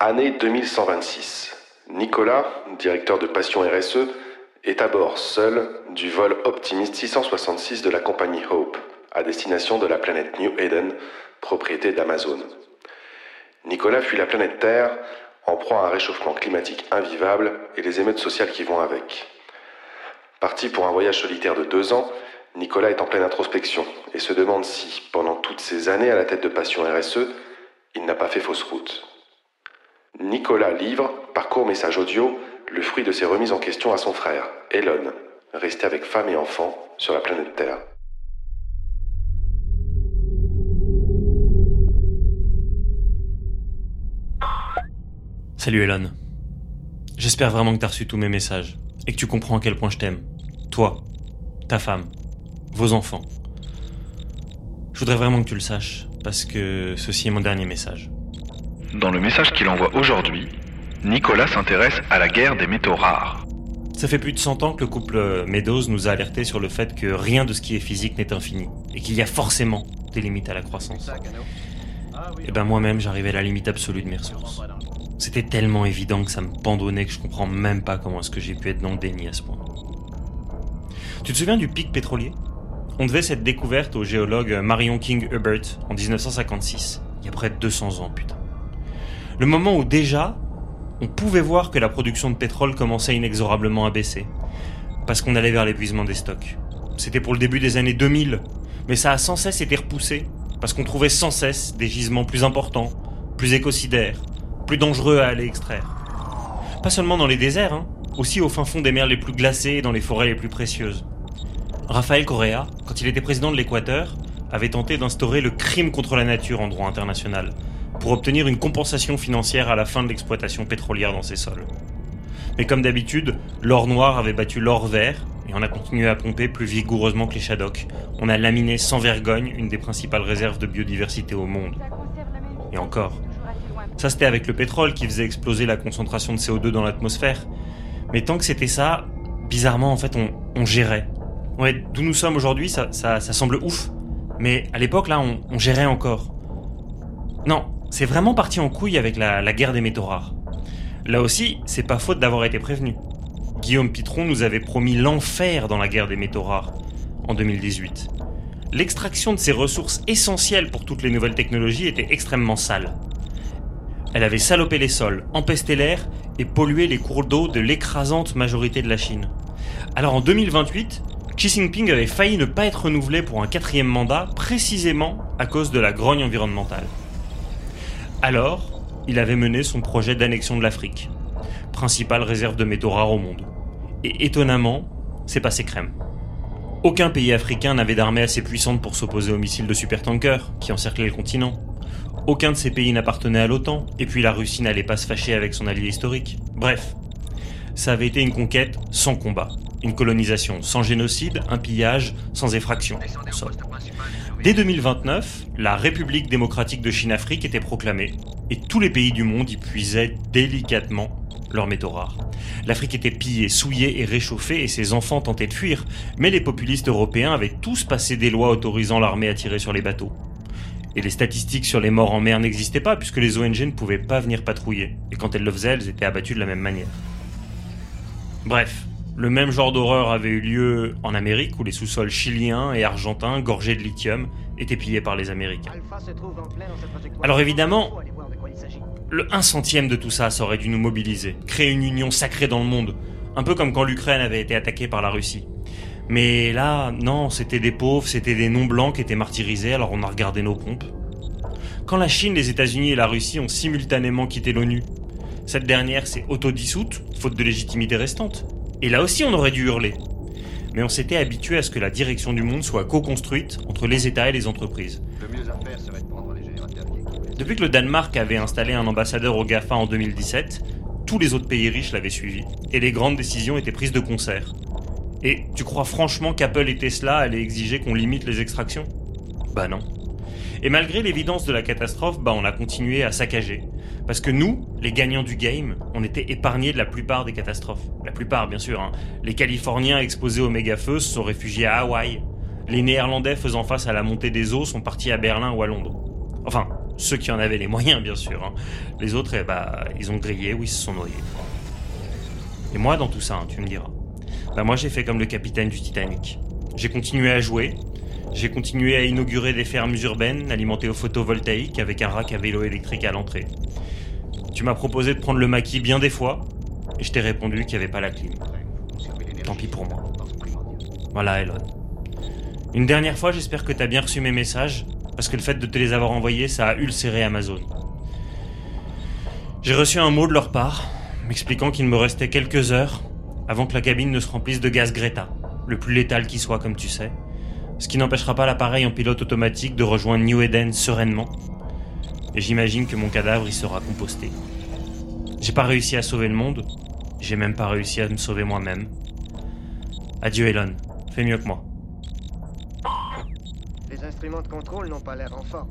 Année 2126. Nicolas, directeur de Passion RSE, est à bord seul du vol Optimist 666 de la compagnie Hope, à destination de la planète New Eden, propriété d'Amazon. Nicolas fuit la planète Terre en proie à un réchauffement climatique invivable et les émeutes sociales qui vont avec. Parti pour un voyage solitaire de deux ans, Nicolas est en pleine introspection et se demande si, pendant toutes ces années à la tête de Passion RSE, il n'a pas fait fausse route. Nicolas livre, par court message audio, le fruit de ses remises en question à son frère, Elon, resté avec femme et enfants sur la planète Terre. Salut Elon. J'espère vraiment que t'as reçu tous mes messages et que tu comprends à quel point je t'aime. Toi, ta femme, vos enfants. Je voudrais vraiment que tu le saches parce que ceci est mon dernier message. Dans le message qu'il envoie aujourd'hui, Nicolas s'intéresse à la guerre des métaux rares. Ça fait plus de 100 ans que le couple Meadows nous a alerté sur le fait que rien de ce qui est physique n'est infini et qu'il y a forcément des limites à la croissance. Et ben moi-même, j'arrivais à la limite absolue de mes ressources. C'était tellement évident que ça me pendonnait que je comprends même pas comment est-ce que j'ai pu être dans le déni à ce point. Tu te souviens du pic pétrolier? On devait cette découverte au géologue Marion King Hubbert en 1956, il y a près de 200 ans, putain. Le moment où déjà, on pouvait voir que la production de pétrole commençait inexorablement à baisser, parce qu'on allait vers l'épuisement des stocks. C'était pour le début des années 2000, mais ça a sans cesse été repoussé, parce qu'on trouvait sans cesse des gisements plus importants, plus écocidaires, plus dangereux à aller extraire. Pas seulement dans les déserts, hein, aussi au fin fond des mers les plus glacées et dans les forêts les plus précieuses. Rafael Correa, quand il était président de l'Équateur, avait tenté d'instaurer le crime contre la nature en droit international, pour obtenir une compensation financière à la fin de l'exploitation pétrolière dans ces sols. Mais comme d'habitude, l'or noir avait battu l'or vert, et on a continué à pomper plus vigoureusement que les Shadoks. On a laminé sans vergogne une des principales réserves de biodiversité au monde. Et encore. Ça c'était avec le pétrole qui faisait exploser la concentration de CO2 dans l'atmosphère. Mais tant que c'était ça, bizarrement en fait on, gérait. Ouais, d'où nous sommes aujourd'hui, ça, semble ouf. Mais à l'époque là, on gérait encore. Non, c'est vraiment parti en couille avec la, guerre des métaux rares. Là aussi, c'est pas faute d'avoir été prévenu. Guillaume Pitron nous avait promis l'enfer dans la guerre des métaux rares en 2018. L'extraction de ces ressources essentielles pour toutes les nouvelles technologies était extrêmement sale. Elle avait salopé les sols, empesté l'air et pollué les cours d'eau de l'écrasante majorité de la Chine. Alors en 2028, Xi Jinping avait failli ne pas être renouvelé pour un quatrième mandat précisément à cause de la grogne environnementale. Alors, il avait mené son projet d'annexion de l'Afrique, principale réserve de métaux rares au monde. Et étonnamment, c'est passé crème. Aucun pays africain n'avait d'armée assez puissante pour s'opposer aux missiles de supertanker qui encerclaient le continent. Aucun de ces pays n'appartenait à l'OTAN, et puis la Russie n'allait pas se fâcher avec son allié historique. Bref, ça avait été une conquête sans combat, une colonisation sans génocide, un pillage sans effraction. Dès 2029, la République démocratique de Chine-Afrique était proclamée, et tous les pays du monde y puisaient délicatement leurs métaux rares. L'Afrique était pillée, souillée et réchauffée, et ses enfants tentaient de fuir, mais les populistes européens avaient tous passé des lois autorisant l'armée à tirer sur les bateaux. Et les statistiques sur les morts en mer n'existaient pas, puisque les ONG ne pouvaient pas venir patrouiller, et quand elles le faisaient, elles étaient abattues de la même manière. Bref, le même genre d'horreur avait eu lieu en Amérique où les sous-sols chiliens et argentins, gorgés de lithium, étaient pillés par les Américains. Alors évidemment, le un centième de tout ça, ça aurait dû nous mobiliser, créer une union sacrée dans le monde, un peu comme quand l'Ukraine avait été attaquée par la Russie. Mais là, non, c'était des pauvres, c'était des non-blancs qui étaient martyrisés, alors on a regardé nos pompes. Quand la Chine, les États-Unis et la Russie ont simultanément quitté l'ONU, cette dernière s'est autodissoute, faute de légitimité restante. Et là aussi, on aurait dû hurler. Mais on s'était habitué à ce que la direction du monde soit co-construite entre les États et les entreprises. Depuis que le Danemark avait installé un ambassadeur au GAFA en 2017, tous les autres pays riches l'avaient suivi, et les grandes décisions étaient prises de concert. Et tu crois franchement qu'Apple et Tesla allaient exiger qu'on limite les extractions? Bah non. Et malgré l'évidence de la catastrophe, bah on a continué à saccager. Parce que nous, les gagnants du game, on était épargnés de la plupart des catastrophes. La plupart, bien sûr. Hein. Les Californiens exposés aux méga-feux se sont réfugiés à Hawaï. Les Néerlandais faisant face à la montée des eaux sont partis à Berlin ou à Londres. Enfin, ceux qui en avaient les moyens, bien sûr. Hein. Les autres, eh bah, ils ont grillé ou ils se sont noyés. Et moi, dans tout ça, hein, tu me diras. Bah moi, j'ai fait comme le capitaine du Titanic. J'ai continué à jouer, j'ai continué à inaugurer des fermes urbaines alimentées au photovoltaïque avec un rack à vélo électrique à l'entrée. Tu m'as proposé de prendre le maquis bien des fois, et je t'ai répondu qu'il n'y avait pas la clim. Tant pis pour moi. Voilà, Elon. Une dernière fois, j'espère que tu as bien reçu mes messages, parce que le fait de te les avoir envoyés, ça a ulcéré Amazon. J'ai reçu un mot de leur part, m'expliquant qu'il me restait quelques heures avant que la cabine ne se remplisse de gaz Greta, le plus létal qui soit, comme tu sais, ce qui n'empêchera pas l'appareil en pilote automatique de rejoindre New Eden sereinement. Et j'imagine que mon cadavre y sera composté. J'ai pas réussi à sauver le monde, j'ai même pas réussi à me sauver moi-même. Adieu Elon, fais mieux que moi. Les instruments de contrôle n'ont pas l'air en forme.